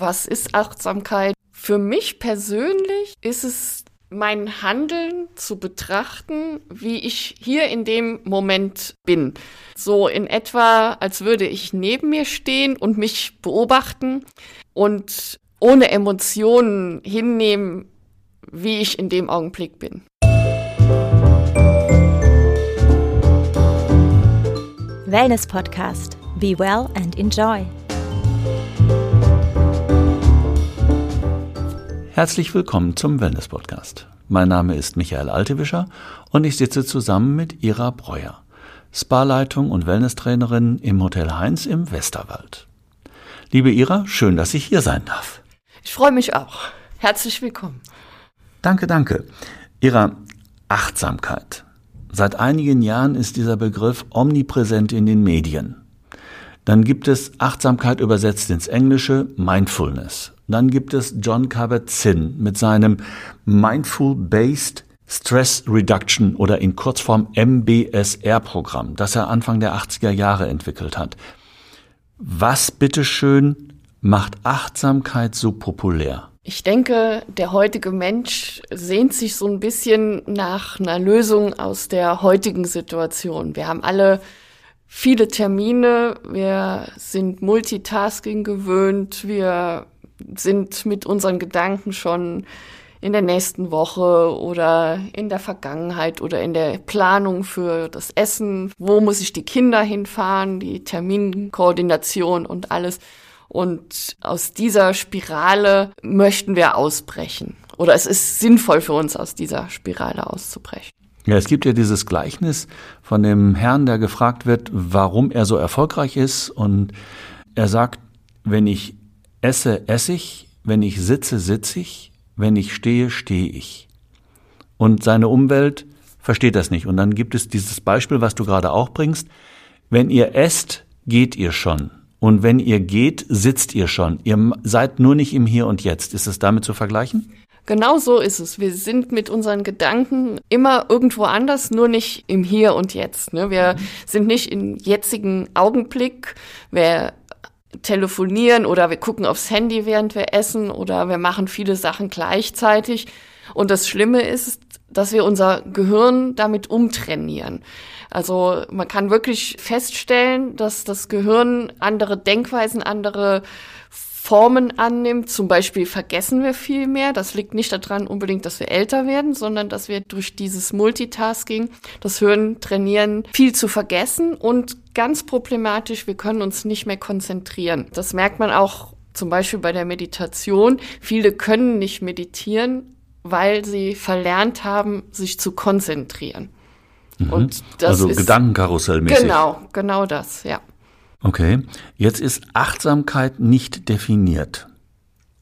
Was ist Achtsamkeit? Für mich persönlich ist es mein Handeln zu betrachten, wie ich hier in dem Moment bin. So in etwa, als würde ich neben mir stehen und mich beobachten und ohne Emotionen hinnehmen, wie ich in dem Augenblick bin. Wellness Podcast. Be well and enjoy. Herzlich willkommen zum Wellness Podcast. Mein Name ist Michael Altewischer und ich sitze zusammen mit Ira Breuer, Spa-Leitung und Wellnesstrainerin im Hotel Heinz im Westerwald. Liebe Ira, schön, dass ich hier sein darf. Ich freue mich auch. Herzlich willkommen. Danke, danke. Ira, Achtsamkeit. Seit einigen Jahren ist dieser Begriff omnipräsent in den Medien. Dann gibt es Achtsamkeit übersetzt ins Englische, Mindfulness. Dann gibt es John Kabat-Zinn mit seinem Mindful-Based Stress Reduction oder in Kurzform MBSR-Programm, das er Anfang der 80er Jahre entwickelt hat. Was bitteschön macht Achtsamkeit so populär? Ich denke, der heutige Mensch sehnt sich so ein bisschen nach einer Lösung aus der heutigen Situation. Wir haben alle viele Termine, wir sind Multitasking gewöhnt, wir sind mit unseren Gedanken schon in der nächsten Woche oder in der Vergangenheit oder in der Planung für das Essen. Wo muss ich die Kinder hinfahren, die Terminkoordination und alles. Und aus dieser Spirale möchten wir ausbrechen. Oder es ist sinnvoll für uns, aus dieser Spirale auszubrechen. Ja, es gibt ja dieses Gleichnis von dem Herrn, der gefragt wird, warum er so erfolgreich ist. Und er sagt, wenn ich esse, esse ich, wenn ich sitze, sitze ich, wenn ich stehe, stehe ich. Und seine Umwelt versteht das nicht. Und dann gibt es dieses Beispiel, was du gerade auch bringst. Wenn ihr esst, geht ihr schon. Und wenn ihr geht, sitzt ihr schon. Ihr seid nur nicht im Hier und Jetzt. Ist es damit zu vergleichen? Genau so ist es. Wir sind mit unseren Gedanken immer irgendwo anders, nur nicht im Hier und Jetzt. Ne? Wir mhm. sind nicht im jetzigen Augenblick. Wir telefonieren oder wir gucken aufs Handy, während wir essen oder wir machen viele Sachen gleichzeitig. Und das Schlimme ist, dass wir unser Gehirn damit umtrainieren. Also man kann wirklich feststellen, dass das Gehirn andere Denkweisen, andere Formen annimmt. Zum Beispiel vergessen wir viel mehr. Das liegt nicht daran unbedingt, dass wir älter werden, sondern dass wir durch dieses Multitasking das Hirn trainieren, viel zu vergessen und ganz problematisch, wir können uns nicht mehr konzentrieren. Das merkt man auch zum Beispiel bei der Meditation. Viele können nicht meditieren, weil sie verlernt haben, sich zu konzentrieren. Mhm. Und das also ist, Gedankenkarussellmäßig. Genau, genau das, ja. Okay, jetzt ist Achtsamkeit nicht definiert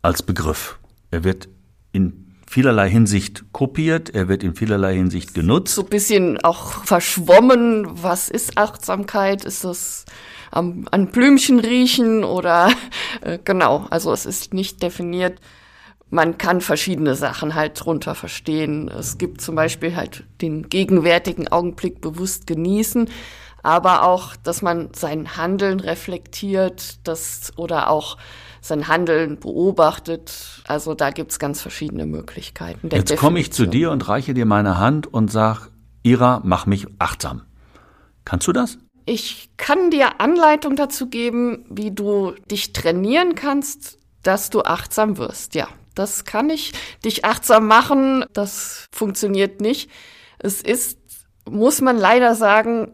als Begriff. Er wird in vielerlei Hinsicht kopiert, er wird in vielerlei Hinsicht genutzt. So ein bisschen auch verschwommen. Was ist Achtsamkeit? Ist das am, an Blümchen riechen oder äh, genau, also es ist nicht definiert. Man kann verschiedene Sachen halt drunter verstehen. Es gibt zum Beispiel halt den gegenwärtigen Augenblick bewusst genießen aber auch, dass man sein Handeln reflektiert, das oder auch sein Handeln beobachtet. Also da gibt's ganz verschiedene Möglichkeiten. Jetzt komme ich zu dir und reiche dir meine Hand und sag, Ira, mach mich achtsam. Kannst du das? Ich kann dir Anleitung dazu geben, wie du dich trainieren kannst, dass du achtsam wirst. Ja, das kann ich. Dich achtsam machen, das funktioniert nicht. Es ist, muss man leider sagen,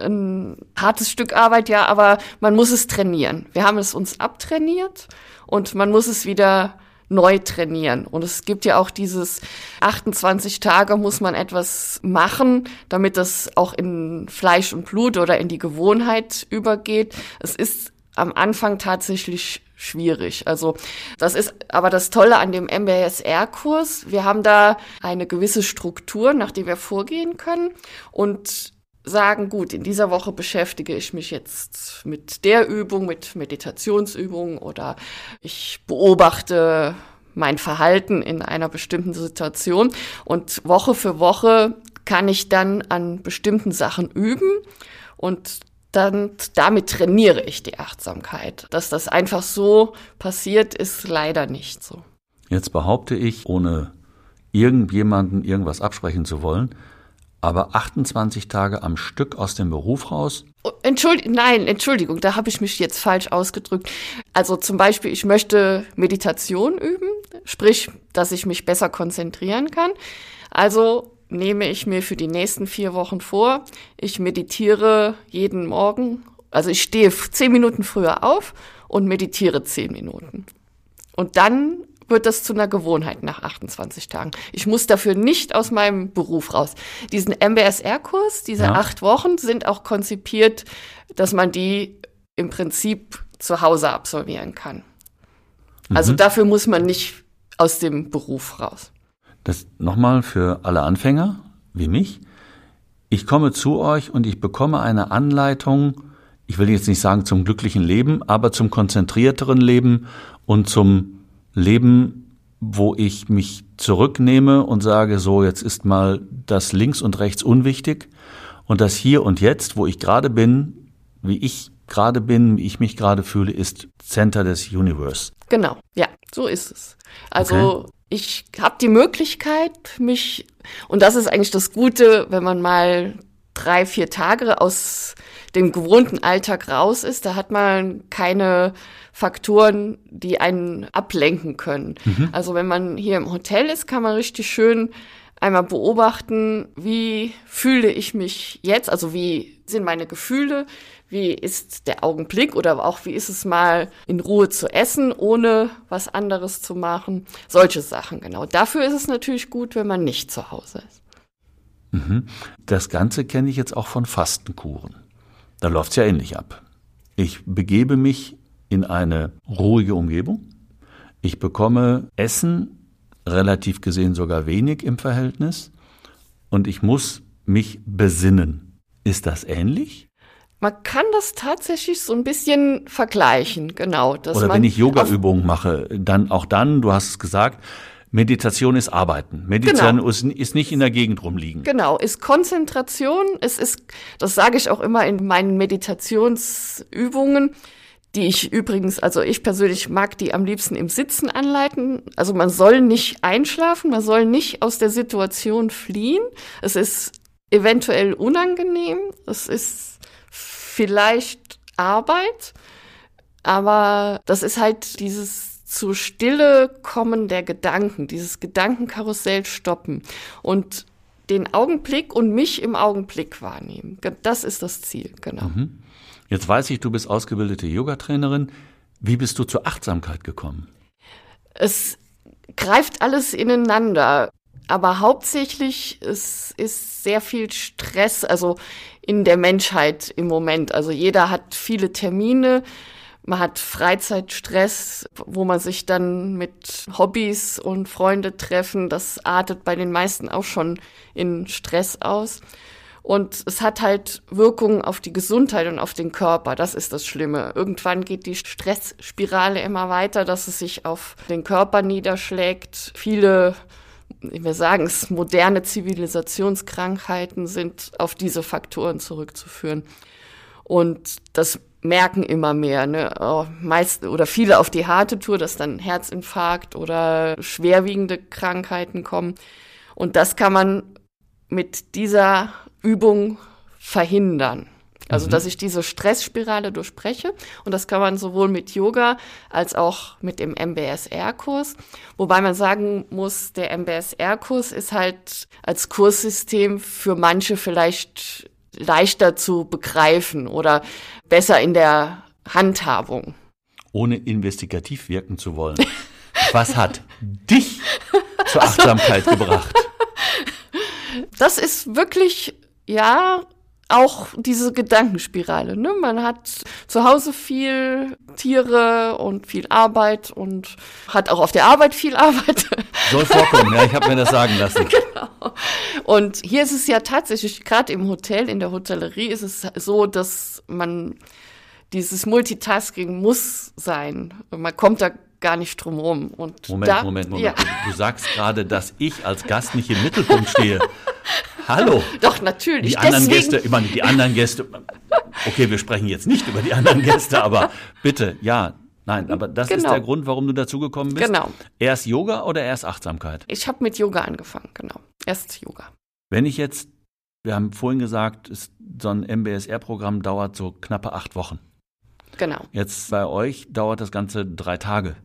ein hartes Stück Arbeit, ja, aber man muss es trainieren. Wir haben es uns abtrainiert und man muss es wieder neu trainieren. Und es gibt ja auch dieses 28 Tage muss man etwas machen, damit das auch in Fleisch und Blut oder in die Gewohnheit übergeht. Es ist am Anfang tatsächlich schwierig. Also das ist aber das Tolle an dem MBSR-Kurs. Wir haben da eine gewisse Struktur, nach der wir vorgehen können. Und sagen, gut, in dieser Woche beschäftige ich mich jetzt mit der Übung, mit Meditationsübungen oder ich beobachte mein Verhalten in einer bestimmten Situation und Woche für Woche kann ich dann an bestimmten Sachen üben und dann damit trainiere ich die Achtsamkeit. Dass das einfach so passiert, ist leider nicht so. Jetzt behaupte ich, ohne irgendjemanden irgendwas absprechen zu wollen, aber 28 Tage am Stück aus dem Beruf raus? Oh, Entschuldigung, nein, Entschuldigung, da habe ich mich jetzt falsch ausgedrückt. Also zum Beispiel, ich möchte Meditation üben, sprich, dass ich mich besser konzentrieren kann. Also nehme ich mir für die nächsten vier Wochen vor, ich meditiere jeden Morgen, also ich stehe zehn Minuten früher auf und meditiere zehn Minuten. Und dann wird das zu einer Gewohnheit nach 28 Tagen. Ich muss dafür nicht aus meinem Beruf raus. Diesen MBSR-Kurs, diese ja. acht Wochen sind auch konzipiert, dass man die im Prinzip zu Hause absolvieren kann. Also mhm. dafür muss man nicht aus dem Beruf raus. Das nochmal für alle Anfänger wie mich. Ich komme zu euch und ich bekomme eine Anleitung, ich will jetzt nicht sagen zum glücklichen Leben, aber zum konzentrierteren Leben und zum Leben, wo ich mich zurücknehme und sage, so, jetzt ist mal das links und rechts unwichtig und das hier und jetzt, wo ich gerade bin, wie ich gerade bin, wie ich mich gerade fühle, ist Center des Universe. Genau, ja, so ist es. Also okay. ich habe die Möglichkeit, mich, und das ist eigentlich das Gute, wenn man mal drei, vier Tage aus dem gewohnten Alltag raus ist, da hat man keine Faktoren, die einen ablenken können. Mhm. Also wenn man hier im Hotel ist, kann man richtig schön einmal beobachten, wie fühle ich mich jetzt, also wie sind meine Gefühle, wie ist der Augenblick oder auch wie ist es mal in Ruhe zu essen, ohne was anderes zu machen. Solche Sachen, genau. Dafür ist es natürlich gut, wenn man nicht zu Hause ist. Mhm. Das Ganze kenne ich jetzt auch von Fastenkuren. Da läuft es ja ähnlich ab. Ich begebe mich in eine ruhige Umgebung. Ich bekomme Essen, relativ gesehen sogar wenig im Verhältnis. Und ich muss mich besinnen. Ist das ähnlich? Man kann das tatsächlich so ein bisschen vergleichen, genau. Oder wenn ich Yoga-Übungen mache, dann auch dann, du hast es gesagt, Meditation ist Arbeiten. Meditation genau. ist, ist, nicht in der Gegend rumliegen. Genau, ist Konzentration. Es ist, das sage ich auch immer in meinen Meditationsübungen, die ich übrigens, also ich persönlich mag die am liebsten im Sitzen anleiten. Also man soll nicht einschlafen, man soll nicht aus der Situation fliehen. Es ist eventuell unangenehm, es ist vielleicht Arbeit, aber das ist halt dieses zu Stille kommen der Gedanken, dieses Gedankenkarussell stoppen und den Augenblick und mich im Augenblick wahrnehmen. Das ist das Ziel, genau. Mhm. Jetzt weiß ich, du bist ausgebildete Yogatrainerin. Wie bist du zur Achtsamkeit gekommen? Es greift alles ineinander. Aber hauptsächlich es ist sehr viel Stress, also in der Menschheit im Moment. Also jeder hat viele Termine, man hat Freizeitstress, wo man sich dann mit Hobbys und Freunde treffen. Das artet bei den meisten auch schon in Stress aus. Und es hat halt Wirkungen auf die Gesundheit und auf den Körper. Das ist das Schlimme. Irgendwann geht die Stressspirale immer weiter, dass es sich auf den Körper niederschlägt. Viele, wir sagen es, moderne Zivilisationskrankheiten sind auf diese Faktoren zurückzuführen. Und das merken immer mehr, ne? Oh, meist oder viele auf die harte Tour, dass dann Herzinfarkt oder schwerwiegende Krankheiten kommen. Und das kann man mit dieser Übung verhindern. Also, mhm. dass ich diese Stressspirale durchbreche. Und das kann man sowohl mit Yoga als auch mit dem MBSR-Kurs. Wobei man sagen muss, der MBSR-Kurs ist halt als Kurssystem für manche vielleicht leichter zu begreifen oder besser in der Handhabung. Ohne investigativ wirken zu wollen. Was hat dich zur Achtsamkeit gebracht? Das ist wirklich, ja, auch diese Gedankenspirale. Ne? Man hat zu Hause viel Tiere und viel Arbeit und hat auch auf der Arbeit viel Arbeit. Soll vorkommen, ja, ich habe mir das sagen lassen. Genau. Und hier ist es ja tatsächlich, gerade im Hotel, in der Hotellerie ist es so, dass man dieses Multitasking muss sein. Man kommt da gar nicht drum rum. Und Moment, da, Moment, Moment. Ja. Du sagst gerade, dass ich als Gast nicht im Mittelpunkt stehe. Hallo. Doch, natürlich. Die anderen Deswegen, Gäste, ich meine, die anderen Gäste, okay, wir sprechen jetzt nicht über die anderen Gäste, aber bitte, ja, nein, aber das ist Genau. der Grund, warum du dazugekommen bist. Genau. Erst Yoga oder erst Achtsamkeit? ich habe mit Yoga angefangen, genau. Erst Yoga. Wenn ich jetzt, wir haben vorhin gesagt, es, so ein MBSR-Programm dauert so knappe acht Wochen. Genau. Jetzt bei euch dauert das Ganze drei Tage.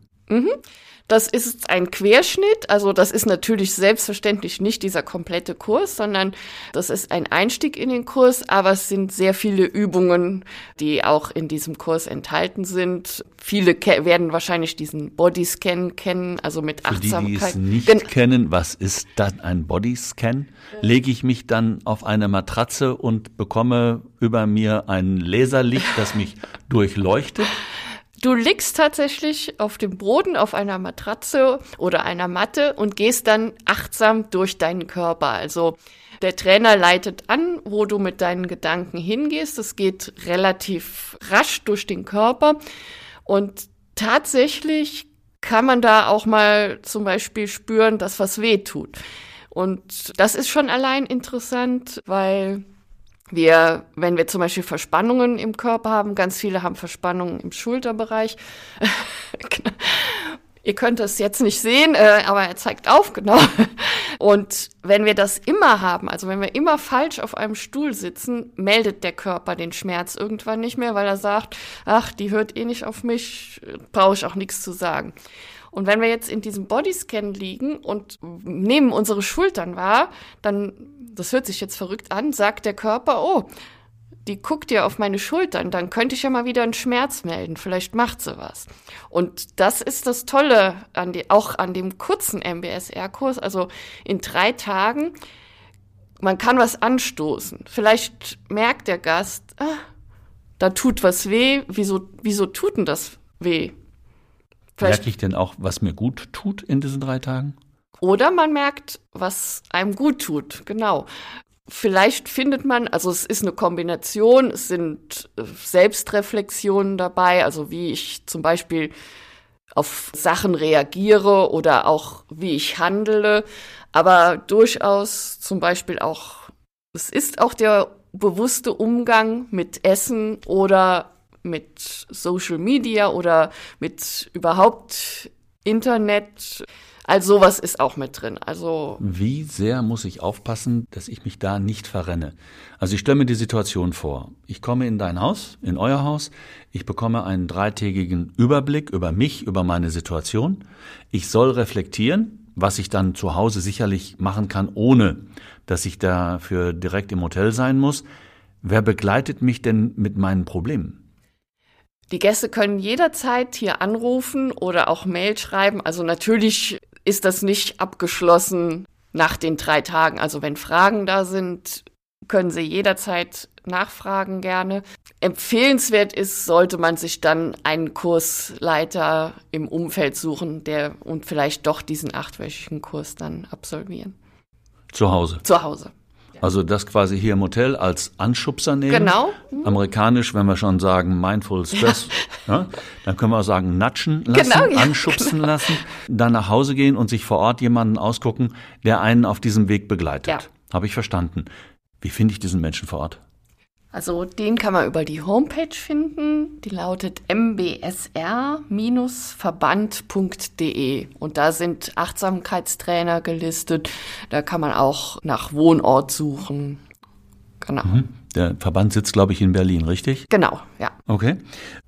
Das ist ein Querschnitt, also das ist natürlich selbstverständlich nicht dieser komplette Kurs, sondern das ist ein Einstieg in den Kurs, aber es sind sehr viele Übungen, die auch in diesem Kurs enthalten sind. Viele werden wahrscheinlich diesen Bodyscan kennen, also mit Für die, die es Achtsamkeit. nicht Gen- kennen, was ist dann ein Bodyscan? Lege ich mich dann auf eine Matratze und bekomme über mir ein Laserlicht, das mich durchleuchtet? Du liegst tatsächlich auf dem Boden, auf einer Matratze oder einer Matte und gehst dann achtsam durch deinen Körper. Also der Trainer leitet an, wo du mit deinen Gedanken hingehst. Es geht relativ rasch durch den Körper und tatsächlich kann man da auch mal zum Beispiel spüren, dass was weh tut. Und das ist schon allein interessant, weil wir, wenn wir zum Beispiel Verspannungen im Körper haben, ganz viele haben Verspannungen im Schulterbereich. Ihr könnt es jetzt nicht sehen, äh, aber er zeigt auf, genau. Und wenn wir das immer haben, also wenn wir immer falsch auf einem Stuhl sitzen, meldet der Körper den Schmerz irgendwann nicht mehr, weil er sagt, ach, die hört eh nicht auf mich, brauche ich auch nichts zu sagen. Und wenn wir jetzt in diesem Bodyscan liegen und nehmen unsere Schultern wahr, dann, das hört sich jetzt verrückt an, sagt der Körper, oh, die guckt ja auf meine Schultern, dann könnte ich ja mal wieder einen Schmerz melden, vielleicht macht sie was. Und das ist das Tolle an die, auch an dem kurzen MBSR-Kurs, also in drei Tagen, man kann was anstoßen. Vielleicht merkt der Gast, ah, da tut was weh, wieso, wieso tut denn das weh? Vielleicht Merke ich denn auch, was mir gut tut in diesen drei Tagen? Oder man merkt, was einem gut tut, genau. Vielleicht findet man, also es ist eine Kombination, es sind äh, Selbstreflexionen dabei, also wie ich zum Beispiel auf Sachen reagiere oder auch wie ich handle, aber durchaus zum Beispiel auch, es ist auch der bewusste Umgang mit Essen oder mit Social Media oder mit überhaupt Internet. Also sowas ist auch mit drin. Also Wie sehr muss ich aufpassen, dass ich mich da nicht verrenne? Also ich stelle mir die Situation vor. Ich komme in dein Haus, in euer Haus. Ich bekomme einen dreitägigen Überblick über mich, über meine Situation. Ich soll reflektieren, was ich dann zu Hause sicherlich machen kann, ohne dass ich dafür direkt im Hotel sein muss. Wer begleitet mich denn mit meinen Problemen? Die Gäste können jederzeit hier anrufen oder auch Mail schreiben. Also natürlich ist das nicht abgeschlossen nach den drei Tagen. Also wenn Fragen da sind, können Sie jederzeit nachfragen gerne. Empfehlenswert ist, sollte man sich dann einen Kursleiter im Umfeld suchen, der und vielleicht doch diesen achtwöchigen Kurs dann absolvieren. Zu Hause. Zu Hause. Also das quasi hier im Hotel als Anschubser nehmen. Genau. Amerikanisch, wenn wir schon sagen Mindful Stress, ja, dann können wir auch sagen natschen lassen, Genau, ja, anschubsen lassen, dann nach Hause gehen und sich vor Ort jemanden ausgucken, der einen auf diesem Weg begleitet. Ja. Habe ich verstanden. Wie finde ich diesen Menschen vor Ort? Also den kann man über die Homepage finden. Die lautet mbsr-verband.de und da sind Achtsamkeitstrainer gelistet. Da kann man auch nach Wohnort suchen. Genau. Der Verband sitzt, glaube ich, in Berlin, richtig? Genau, ja. Okay.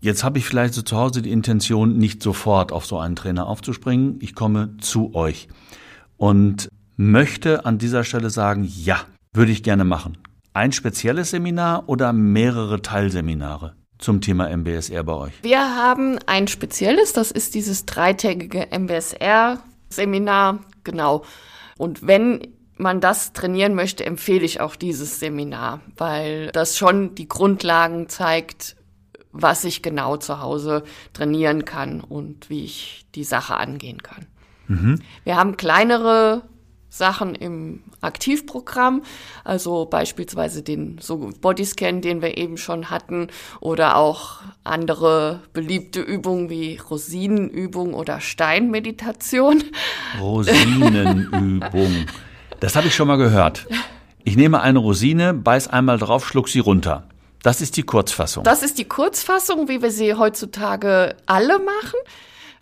Jetzt habe ich vielleicht so zu Hause die Intention, nicht sofort auf so einen Trainer aufzuspringen. Ich komme zu euch und möchte an dieser Stelle sagen, ja, würde ich gerne machen. Ein spezielles Seminar oder mehrere Teilseminare zum Thema MBSR bei euch? Wir haben ein spezielles, das ist dieses dreitägige MBSR-Seminar, genau. Und wenn man das trainieren möchte, empfehle ich auch dieses Seminar, weil das schon die Grundlagen zeigt, was ich genau zu Hause trainieren kann und wie ich die Sache angehen kann. Wir haben kleinere Sachen im Aktivprogramm, also beispielsweise den so Bodyscan, den wir eben schon hatten, oder auch andere beliebte Übungen wie Rosinenübung oder Steinmeditation. Rosinenübung. Das habe ich schon mal gehört. Ich nehme eine Rosine, beiß einmal drauf, schluck sie runter. Das ist die Kurzfassung. Das ist die Kurzfassung, wie wir sie heutzutage alle machen.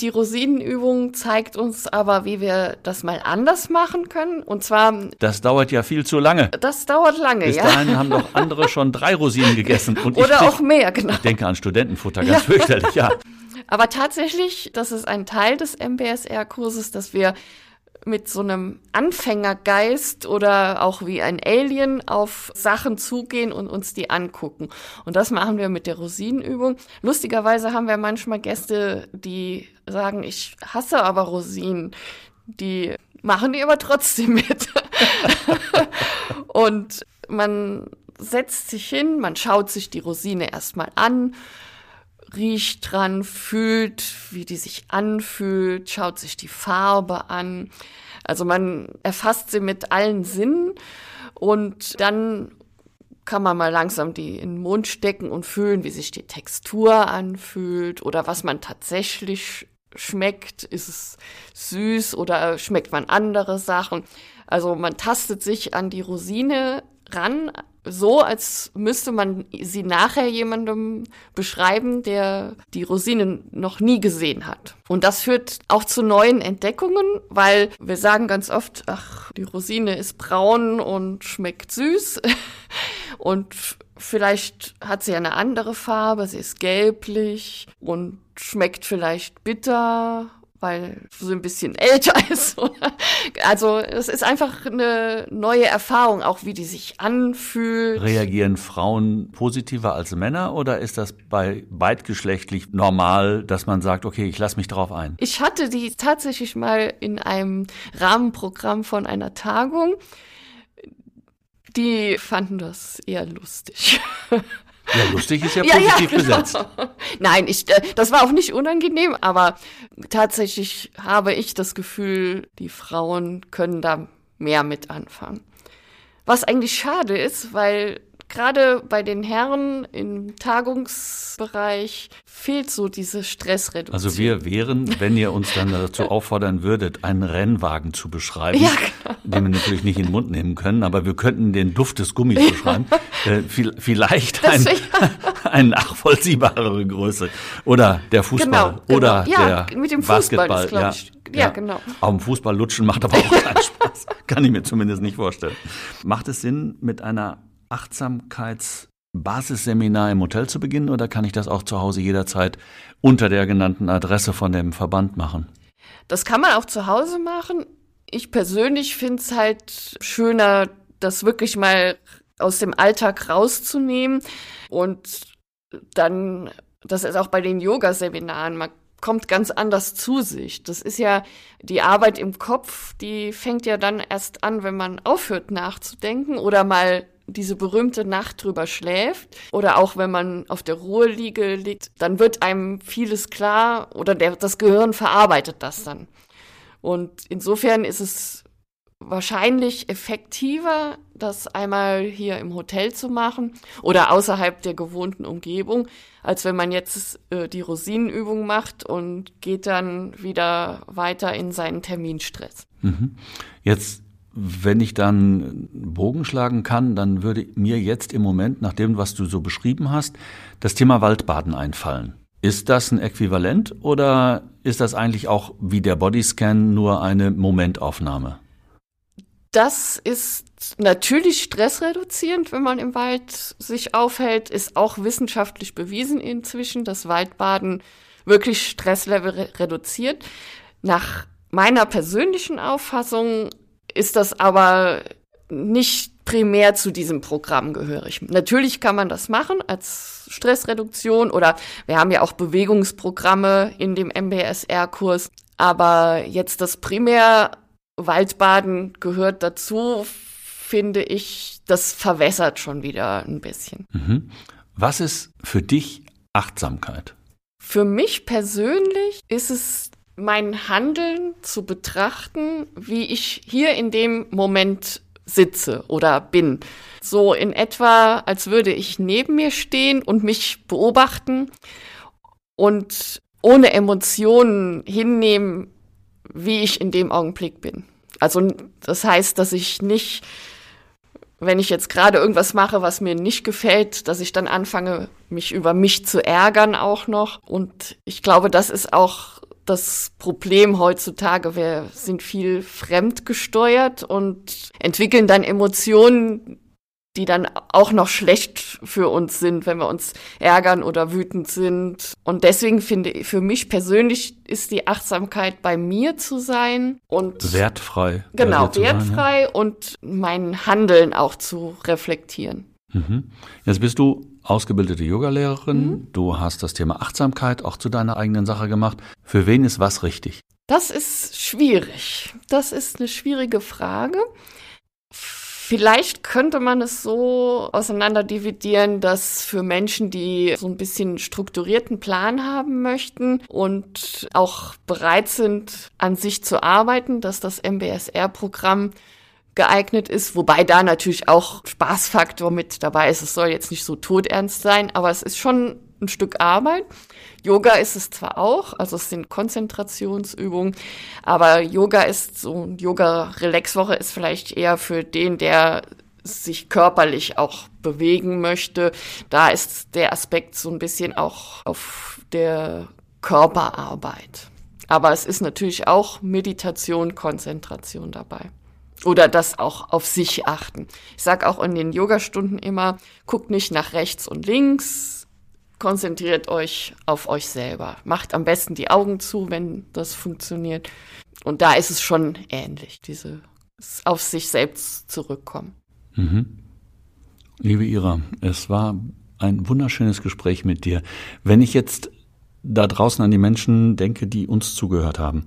Die Rosinenübung zeigt uns aber, wie wir das mal anders machen können. Und zwar. Das dauert ja viel zu lange. Das dauert lange, Bis ja. Bis dahin haben doch andere schon drei Rosinen gegessen. Und Oder auch mehr, genau. Ich denke an Studentenfutter, ganz ja. fürchterlich, ja. Aber tatsächlich, das ist ein Teil des MBSR-Kurses, dass wir mit so einem Anfängergeist oder auch wie ein Alien auf Sachen zugehen und uns die angucken. Und das machen wir mit der Rosinenübung. Lustigerweise haben wir manchmal Gäste, die sagen, ich hasse aber Rosinen. Die machen die aber trotzdem mit. und man setzt sich hin, man schaut sich die Rosine erstmal an riecht dran, fühlt, wie die sich anfühlt, schaut sich die Farbe an. Also man erfasst sie mit allen Sinnen und dann kann man mal langsam die in den Mund stecken und fühlen, wie sich die Textur anfühlt oder was man tatsächlich schmeckt. Ist es süß oder schmeckt man andere Sachen? Also man tastet sich an die Rosine ran, so, als müsste man sie nachher jemandem beschreiben, der die Rosinen noch nie gesehen hat. Und das führt auch zu neuen Entdeckungen, weil wir sagen ganz oft, ach, die Rosine ist braun und schmeckt süß. Und vielleicht hat sie eine andere Farbe, sie ist gelblich und schmeckt vielleicht bitter weil sie ein bisschen älter ist. also es ist einfach eine neue Erfahrung, auch wie die sich anfühlt. Reagieren Frauen positiver als Männer oder ist das bei beidgeschlechtlich normal, dass man sagt, okay, ich lasse mich drauf ein? Ich hatte die tatsächlich mal in einem Rahmenprogramm von einer Tagung. Die fanden das eher lustig. Ja, lustig ist ja positiv ja, ja, genau. besetzt. Nein, ich, äh, das war auch nicht unangenehm, aber tatsächlich habe ich das Gefühl, die Frauen können da mehr mit anfangen. Was eigentlich schade ist, weil gerade bei den Herren im Tagungsbereich fehlt so diese Stressreduktion. Also wir wären, wenn ihr uns dann dazu auffordern würdet, einen Rennwagen zu beschreiben, ja, genau. den wir natürlich nicht in den Mund nehmen können, aber wir könnten den Duft des Gummis beschreiben, äh, vielleicht ein, eine nachvollziehbarere Größe. Oder der Fußball genau, genau. oder ja, der mit dem Fußball Basketball. Ist, ja, ja, genau. Auf dem Fußball lutschen macht aber auch keinen Spaß. Kann ich mir zumindest nicht vorstellen. Macht es Sinn, mit einer Achtsamkeitsbasisseminar im Hotel zu beginnen oder kann ich das auch zu Hause jederzeit unter der genannten Adresse von dem Verband machen? Das kann man auch zu Hause machen. Ich persönlich finde es halt schöner, das wirklich mal aus dem Alltag rauszunehmen und dann, das ist auch bei den Yoga-Seminaren, man kommt ganz anders zu sich. Das ist ja die Arbeit im Kopf, die fängt ja dann erst an, wenn man aufhört nachzudenken oder mal diese berühmte Nacht drüber schläft oder auch wenn man auf der Ruheliege liegt, dann wird einem vieles klar oder der, das Gehirn verarbeitet das dann. Und insofern ist es wahrscheinlich effektiver, das einmal hier im Hotel zu machen oder außerhalb der gewohnten Umgebung, als wenn man jetzt äh, die Rosinenübung macht und geht dann wieder weiter in seinen Terminstress. Mhm. Jetzt wenn ich dann Bogen schlagen kann, dann würde mir jetzt im Moment, nach dem, was du so beschrieben hast, das Thema Waldbaden einfallen. Ist das ein Äquivalent oder ist das eigentlich auch wie der Bodyscan nur eine Momentaufnahme? Das ist natürlich stressreduzierend, wenn man im Wald sich aufhält, ist auch wissenschaftlich bewiesen inzwischen, dass Waldbaden wirklich Stresslevel reduziert. Nach meiner persönlichen Auffassung ist das aber nicht primär zu diesem Programm gehörig. Natürlich kann man das machen als Stressreduktion oder wir haben ja auch Bewegungsprogramme in dem MBSR-Kurs, aber jetzt das primär Waldbaden gehört dazu, finde ich, das verwässert schon wieder ein bisschen. Mhm. Was ist für dich Achtsamkeit? Für mich persönlich ist es mein Handeln zu betrachten, wie ich hier in dem Moment sitze oder bin. So in etwa, als würde ich neben mir stehen und mich beobachten und ohne Emotionen hinnehmen, wie ich in dem Augenblick bin. Also das heißt, dass ich nicht wenn ich jetzt gerade irgendwas mache, was mir nicht gefällt, dass ich dann anfange, mich über mich zu ärgern auch noch. Und ich glaube, das ist auch das Problem heutzutage. Wir sind viel fremdgesteuert und entwickeln dann Emotionen, die dann auch noch schlecht für uns sind, wenn wir uns ärgern oder wütend sind. Und deswegen finde ich, für mich persönlich ist die Achtsamkeit bei mir zu sein und wertfrei. Genau, wertfrei sein, ja? und mein Handeln auch zu reflektieren. Mhm. Jetzt bist du ausgebildete Yogalehrerin. Mhm. Du hast das Thema Achtsamkeit auch zu deiner eigenen Sache gemacht. Für wen ist was richtig? Das ist schwierig. Das ist eine schwierige Frage. Vielleicht könnte man es so auseinanderdividieren, dass für Menschen, die so ein bisschen strukturierten Plan haben möchten und auch bereit sind, an sich zu arbeiten, dass das MBSR-Programm geeignet ist, wobei da natürlich auch Spaßfaktor mit dabei ist. Es soll jetzt nicht so todernst sein, aber es ist schon ein Stück Arbeit. Yoga ist es zwar auch, also es sind Konzentrationsübungen, aber Yoga ist so, Yoga-Relax-Woche ist vielleicht eher für den, der sich körperlich auch bewegen möchte. Da ist der Aspekt so ein bisschen auch auf der Körperarbeit. Aber es ist natürlich auch Meditation, Konzentration dabei. Oder das auch auf sich achten. Ich sage auch in den Yogastunden immer, guckt nicht nach rechts und links, konzentriert euch auf euch selber. Macht am besten die Augen zu, wenn das funktioniert. Und da ist es schon ähnlich, diese auf sich selbst zurückkommen. Mhm. Liebe Ira, es war ein wunderschönes Gespräch mit dir. Wenn ich jetzt da draußen an die Menschen denke, die uns zugehört haben,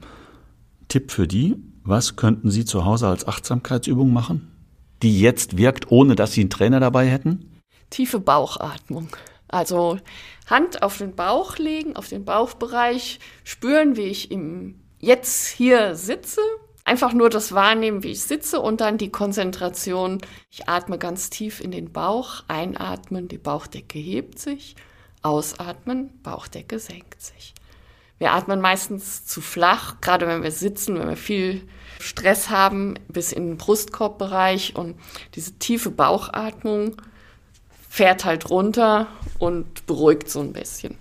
Tipp für die, was könnten sie zu Hause als Achtsamkeitsübung machen, die jetzt wirkt, ohne dass sie einen Trainer dabei hätten? Tiefe Bauchatmung. Also Hand auf den Bauch legen, auf den Bauchbereich, spüren, wie ich im jetzt hier sitze. Einfach nur das wahrnehmen, wie ich sitze und dann die Konzentration. Ich atme ganz tief in den Bauch, einatmen, die Bauchdecke hebt sich, ausatmen, Bauchdecke senkt sich. Wir atmen meistens zu flach, gerade wenn wir sitzen, wenn wir viel Stress haben, bis in den Brustkorbbereich und diese tiefe Bauchatmung fährt halt runter und beruhigt so ein bisschen.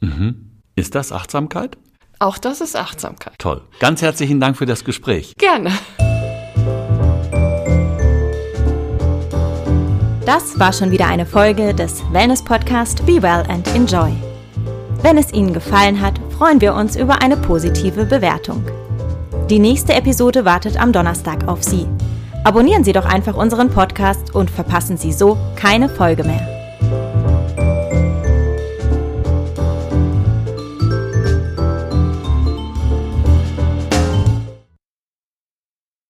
Mhm. Ist das Achtsamkeit? Auch das ist Achtsamkeit. Toll. Ganz herzlichen Dank für das Gespräch. Gerne. Das war schon wieder eine Folge des Wellness Podcast Be Well and Enjoy. Wenn es Ihnen gefallen hat, freuen wir uns über eine positive Bewertung. Die nächste Episode wartet am Donnerstag auf Sie. Abonnieren Sie doch einfach unseren Podcast und verpassen Sie so keine Folge mehr.